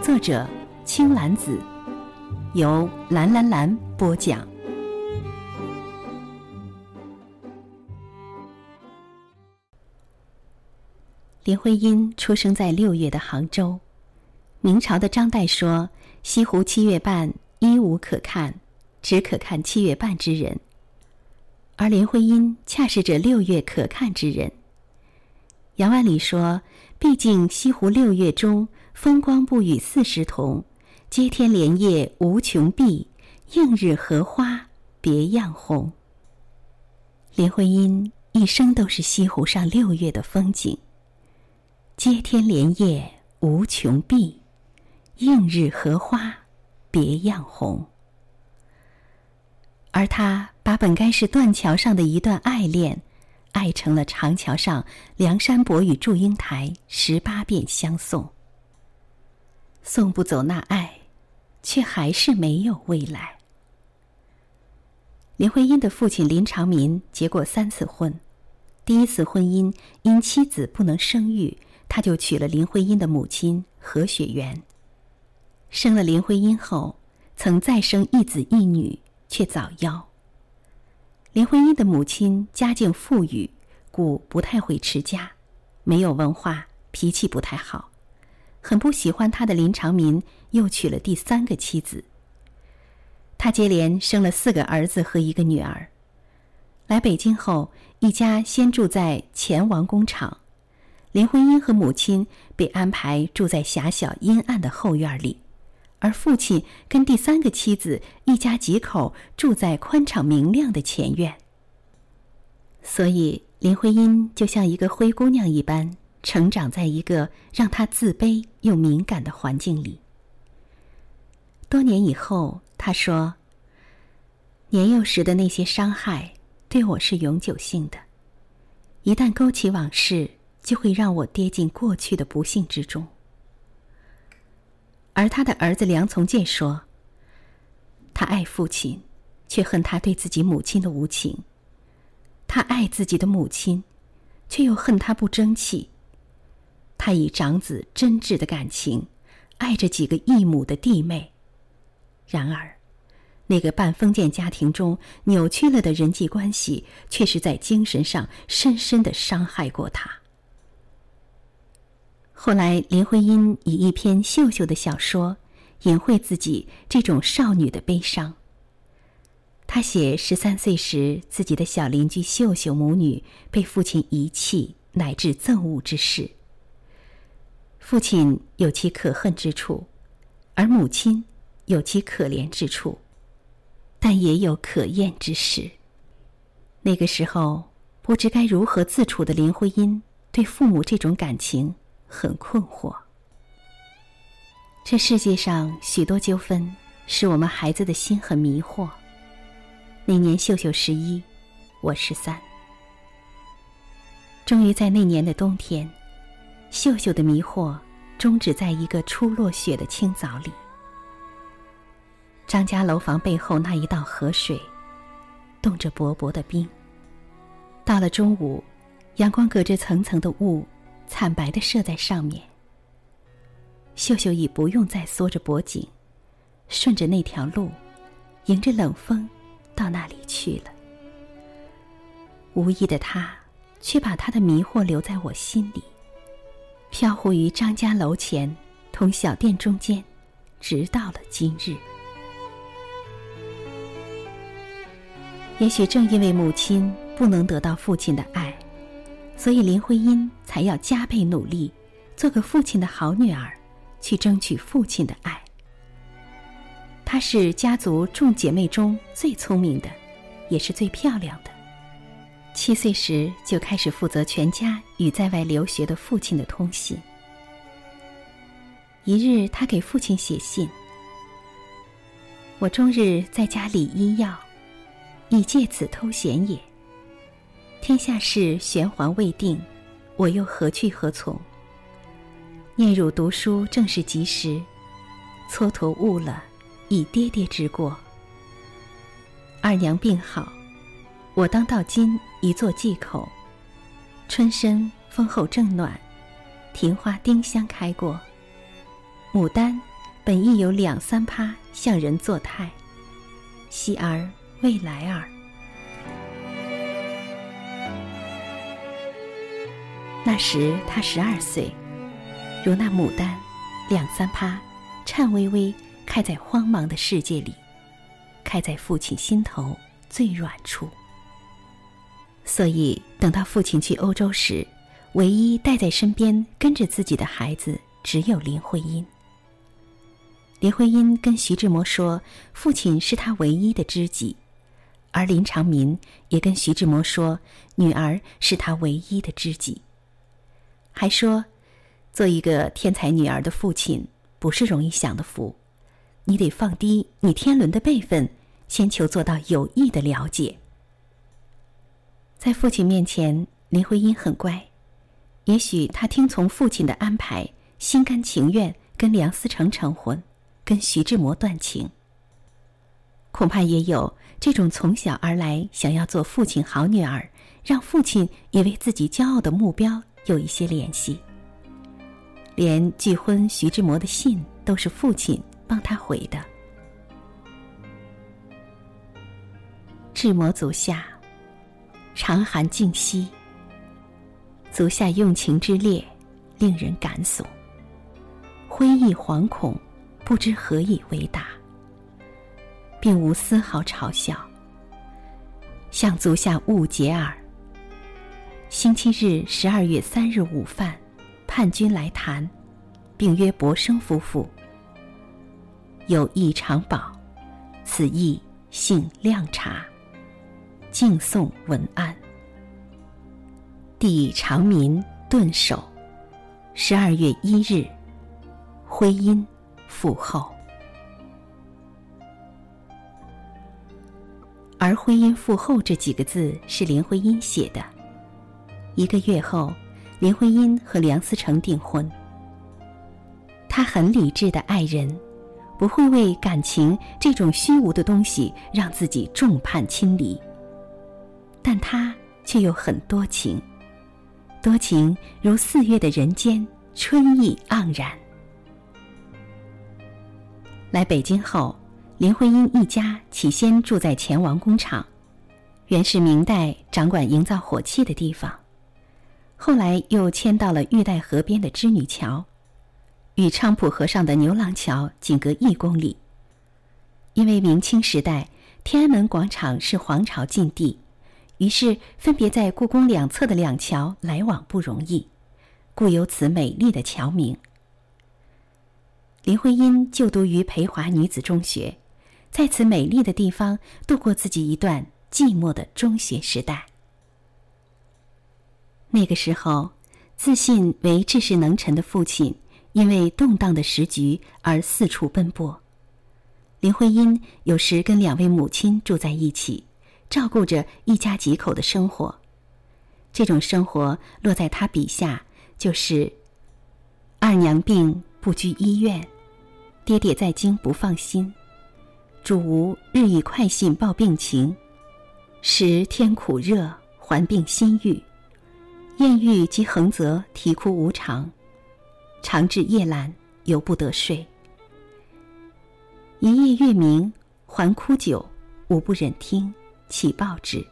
作者青兰子，由蓝蓝蓝播讲。林徽因出生在六月的杭州。明朝的张岱说。西湖七月半，一无可看，只可看七月半之人。而林徽因恰是这六月可看之人。杨万里说：“毕竟西湖六月中，风光不与四时同，接天莲叶无穷碧，映日荷花别样红。”林徽因一生都是西湖上六月的风景。接天莲叶无穷碧。映日荷花，别样红。而他把本该是断桥上的一段爱恋，爱成了长桥上梁山伯与祝英台十八遍相送。送不走那爱，却还是没有未来。林徽因的父亲林长民结过三次婚，第一次婚姻因妻子不能生育，他就娶了林徽因的母亲何雪媛。生了林徽因后，曾再生一子一女，却早夭。林徽因的母亲家境富裕，故不太会持家，没有文化，脾气不太好，很不喜欢他的林长民又娶了第三个妻子。他接连生了四个儿子和一个女儿。来北京后，一家先住在前王工厂，林徽因和母亲被安排住在狭小阴暗的后院里。而父亲跟第三个妻子一家几口住在宽敞明亮的前院，所以林徽因就像一个灰姑娘一般，成长在一个让他自卑又敏感的环境里。多年以后，他说：“年幼时的那些伤害对我是永久性的，一旦勾起往事，就会让我跌进过去的不幸之中。”而他的儿子梁从诫说：“他爱父亲，却恨他对自己母亲的无情；他爱自己的母亲，却又恨他不争气。他以长子真挚的感情，爱着几个异母的弟妹。然而，那个半封建家庭中扭曲了的人际关系，却是在精神上深深的伤害过他。”后来，林徽因以一篇秀秀的小说，隐晦自己这种少女的悲伤。她写十三岁时，自己的小邻居秀秀母女被父亲遗弃乃至憎恶之事。父亲有其可恨之处，而母亲有其可怜之处，但也有可厌之事。那个时候，不知该如何自处的林徽因，对父母这种感情。很困惑。这世界上许多纠纷，使我们孩子的心很迷惑。那年秀秀十一，我十三。终于在那年的冬天，秀秀的迷惑终止在一个初落雪的清早里。张家楼房背后那一道河水，冻着薄薄的冰。到了中午，阳光隔着层层的雾。惨白的射在上面。秀秀已不用再缩着脖颈，顺着那条路，迎着冷风，到那里去了。无意的他，却把他的迷惑留在我心里，飘忽于张家楼前，同小店中间，直到了今日。也许正因为母亲不能得到父亲的爱。所以林徽因才要加倍努力，做个父亲的好女儿，去争取父亲的爱。她是家族众姐妹中最聪明的，也是最漂亮的。七岁时就开始负责全家与在外留学的父亲的通信。一日，他给父亲写信：“我终日在家里医药，以借此偷闲也。天下事玄黄未定，我又何去何从？念汝读书正是及时，蹉跎误了，以爹爹之过。二娘病好，我当到今一做忌口。春深风后正暖，庭花丁香开过。”牡丹本亦有两三趴向人作态，喜而未来耳。那时他十二岁，如那牡丹，两三趴，颤巍巍开在荒茫的世界里，开在父亲心头最软处。所以等到父亲去欧洲时，唯一带在身边跟着自己的孩子，只有林徽因。林徽因跟徐志摩说：“父亲是他唯一的知己。”而林长民也跟徐志摩说：“女儿是他唯一的知己。”还说：“做一个天才女儿的父亲不是容易享的福，你得放低你天伦的辈分，先求做到有益的了解。”在父亲面前，林徽因很乖，也许她听从父亲的安排，心甘情愿跟梁思成成婚。跟徐志摩断情，恐怕也有这种从小而来想要做父亲好女儿，让父亲也为自己骄傲的目标有一些联系。连拒婚徐志摩的信都是父亲帮他回的。志摩足下，长寒静息。足下用情之烈，令人感悚。挥意惶恐。不知何以为答，并无丝毫嘲笑。向足下勿解耳。星期日十二月三日午饭，叛军来谈，并约伯生夫妇。有意长保，此意性亮茶。敬颂文案。弟长民顿首。十二月一日，徽因。父后，而“徽因父后”这几个字是林徽因写的。一个月后，林徽因和梁思成订婚。他很理智的爱人，不会为感情这种虚无的东西让自己众叛亲离。但他却又很多情，多情如四月的人间，春意盎然。来北京后，林徽因一家起先住在前王工厂，原是明代掌管营造火器的地方。后来又迁到了玉带河边的织女桥，与昌普河上的牛郎桥仅隔一公里。因为明清时代天安门广场是皇朝禁地，于是分别在故宫两侧的两桥来往不容易，故有此美丽的桥名。林徽因就读于培华女子中学，在此美丽的地方度过自己一段寂寞的中学时代。那个时候，自信为治世能臣的父亲因为动荡的时局而四处奔波，林徽因有时跟两位母亲住在一起，照顾着一家几口的生活。这种生活落在他笔下，就是二娘病不居医院。爹爹在京不放心，主吴日以快信报病情，时天苦热，还病心郁，艳遇及横泽啼哭无常，常至夜阑，犹不得睡。一夜月明，还哭久，吾不忍听，起报之。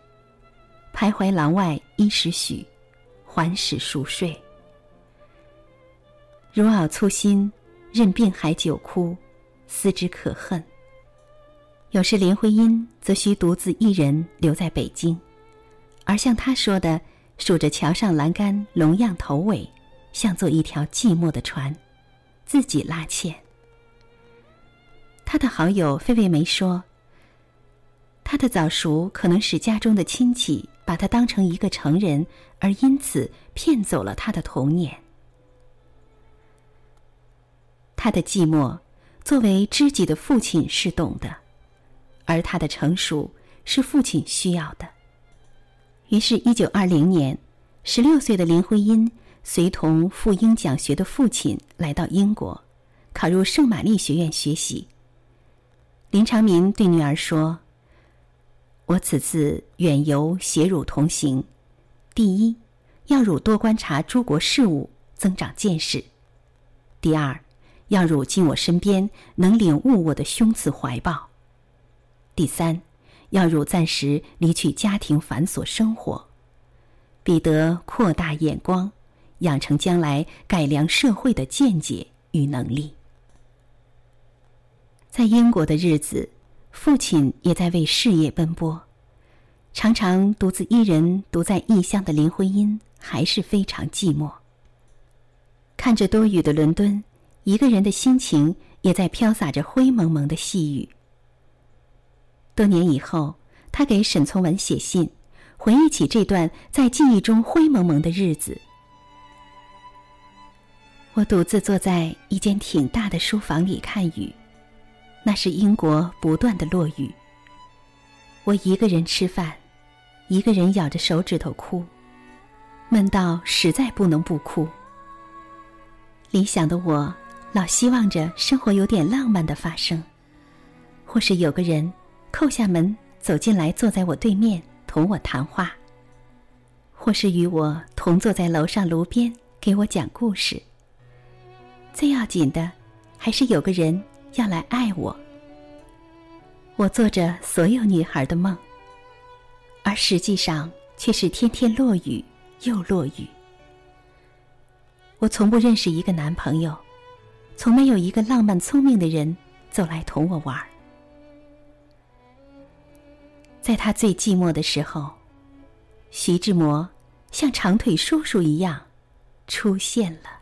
徘徊廊外一时许，还始熟睡。如尔粗心。任病海久哭，思之可恨。有时林徽因则需独自一人留在北京，而像他说的，数着桥上栏杆龙样头尾，像坐一条寂寞的船，自己拉纤。他的好友费慰梅说：“他的早熟可能使家中的亲戚把他当成一个成人，而因此骗走了他的童年。”他的寂寞，作为知己的父亲是懂的，而他的成熟是父亲需要的。于是，一九二零年，十六岁的林徽因随同赴英讲学的父亲来到英国，考入圣玛丽学院学习。林长民对女儿说：“我此次远游携汝同行，第一，要汝多观察诸国事务，增长见识；第二，要汝进我身边，能领悟我的胸次怀抱；第三。”要汝暂时离去家庭繁琐生活，彼得扩大眼光，养成将来改良社会的见解与能力。在英国的日子，父亲也在为事业奔波，常常独自一人独在异乡的林徽因还是非常寂寞。看着多雨的伦敦，一个人的心情也在飘洒着灰蒙蒙的细雨。多年以后，他给沈从文写信，回忆起这段在记忆中灰蒙蒙的日子。我独自坐在一间挺大的书房里看雨，那是英国不断的落雨。我一个人吃饭，一个人咬着手指头哭，闷到实在不能不哭。理想的我，老希望着生活有点浪漫的发生，或是有个人。叩下门，走进来，坐在我对面，同我谈话；或是与我同坐在楼上炉边，给我讲故事。最要紧的，还是有个人要来爱我。我做着所有女孩的梦，而实际上却是天天落雨又落雨。我从不认识一个男朋友，从没有一个浪漫聪明的人走来同我玩。在他最寂寞的时候，徐志摩像长腿叔叔一样出现了。